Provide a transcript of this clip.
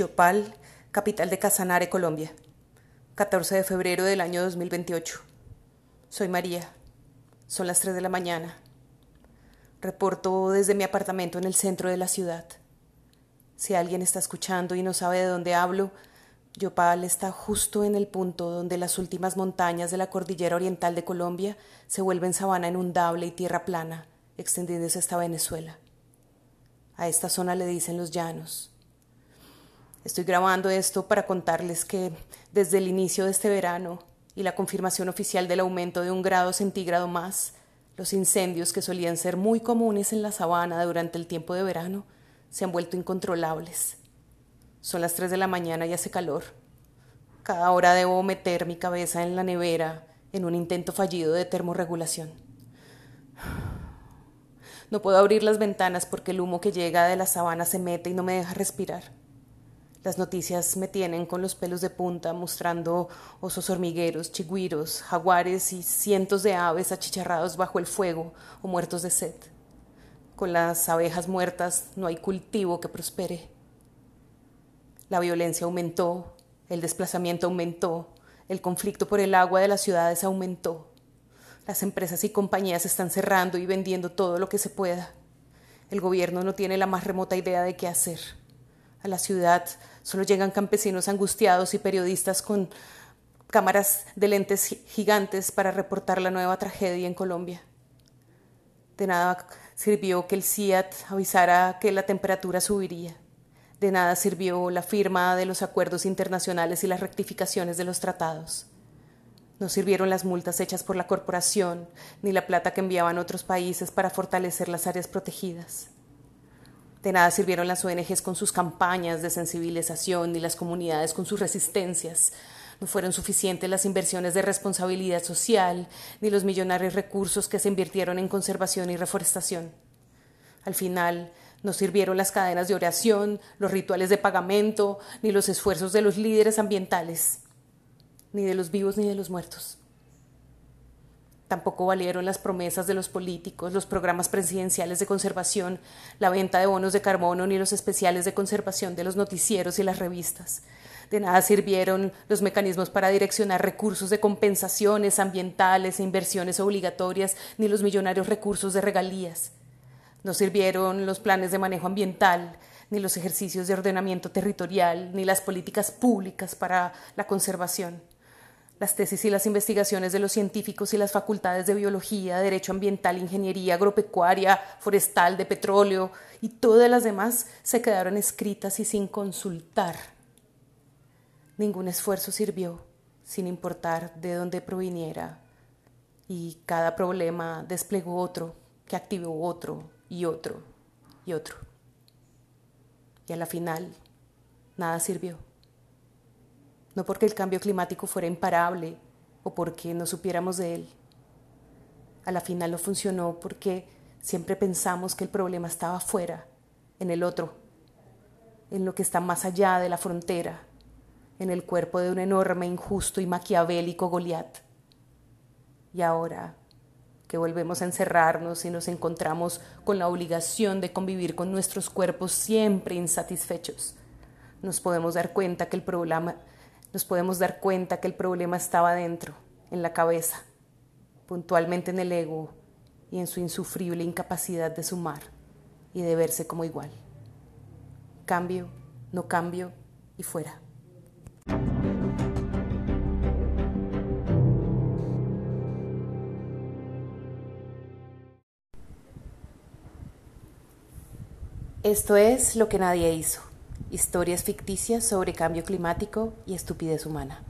Yopal, capital de Casanare, Colombia. 14 de febrero del año 2028. Soy María. Son las 3 de la mañana. Reporto desde mi apartamento en el centro de la ciudad. Si alguien está escuchando y no sabe de dónde hablo, Yopal está justo en el punto donde las últimas montañas de la cordillera oriental de Colombia se vuelven sabana inundable y tierra plana, extendiéndose hasta Venezuela. A esta zona le dicen los llanos. Estoy grabando esto para contarles que desde el inicio de este verano y la confirmación oficial del aumento de un grado centígrado más, los incendios que solían ser muy comunes en la sabana durante el tiempo de verano se han vuelto incontrolables. Son las 3 de la mañana y hace calor. Cada hora debo meter mi cabeza en la nevera en un intento fallido de termorregulación. No puedo abrir las ventanas porque el humo que llega de la sabana se mete y no me deja respirar. Las noticias me tienen con los pelos de punta mostrando osos hormigueros, chigüiros, jaguares y cientos de aves achicharrados bajo el fuego o muertos de sed. Con las abejas muertas no hay cultivo que prospere. La violencia aumentó, el desplazamiento aumentó, el conflicto por el agua de las ciudades aumentó. Las empresas y compañías están cerrando y vendiendo todo lo que se pueda. El gobierno no tiene la más remota idea de qué hacer. A la ciudad solo llegan campesinos angustiados y periodistas con cámaras de lentes gigantes para reportar la nueva tragedia en Colombia. De nada sirvió que el CIAT avisara que la temperatura subiría. De nada sirvió la firma de los acuerdos internacionales y las rectificaciones de los tratados. No sirvieron las multas hechas por la corporación, ni la plata que enviaban otros países para fortalecer las áreas protegidas. De nada sirvieron las ONGs con sus campañas de sensibilización ni las comunidades con sus resistencias. No fueron suficientes las inversiones de responsabilidad social ni los millonarios recursos que se invirtieron en conservación y reforestación. Al final, no sirvieron las cadenas de oración, los rituales de pagamento, ni los esfuerzos de los líderes ambientales, ni de los vivos ni de los muertos. Tampoco valieron las promesas de los políticos, los programas presidenciales de conservación, la venta de bonos de carbono ni los especiales de conservación de los noticieros y las revistas. De nada sirvieron los mecanismos para direccionar recursos de compensaciones ambientales e inversiones obligatorias, ni los millonarios recursos de regalías. No sirvieron los planes de manejo ambiental, ni los ejercicios de ordenamiento territorial, ni las políticas públicas para la conservación las tesis y las investigaciones de los científicos y las facultades de biología, derecho ambiental, ingeniería agropecuaria, forestal, de petróleo y todas las demás se quedaron escritas y sin consultar. Ningún esfuerzo sirvió, sin importar de dónde proviniera, y cada problema desplegó otro, que activó otro y otro y otro. Y a la final, nada sirvió no porque el cambio climático fuera imparable o porque no supiéramos de él. A la final no funcionó porque siempre pensamos que el problema estaba afuera, en el otro, en lo que está más allá de la frontera, en el cuerpo de un enorme, injusto y maquiavélico Goliat. Y ahora que volvemos a encerrarnos y nos encontramos con la obligación de convivir con nuestros cuerpos siempre insatisfechos, nos podemos dar cuenta que el problema nos podemos dar cuenta que el problema estaba dentro, en la cabeza, puntualmente en el ego y en su insufrible incapacidad de sumar y de verse como igual. Cambio, no cambio y fuera. Esto es lo que nadie hizo historias ficticias sobre cambio climático y estupidez humana.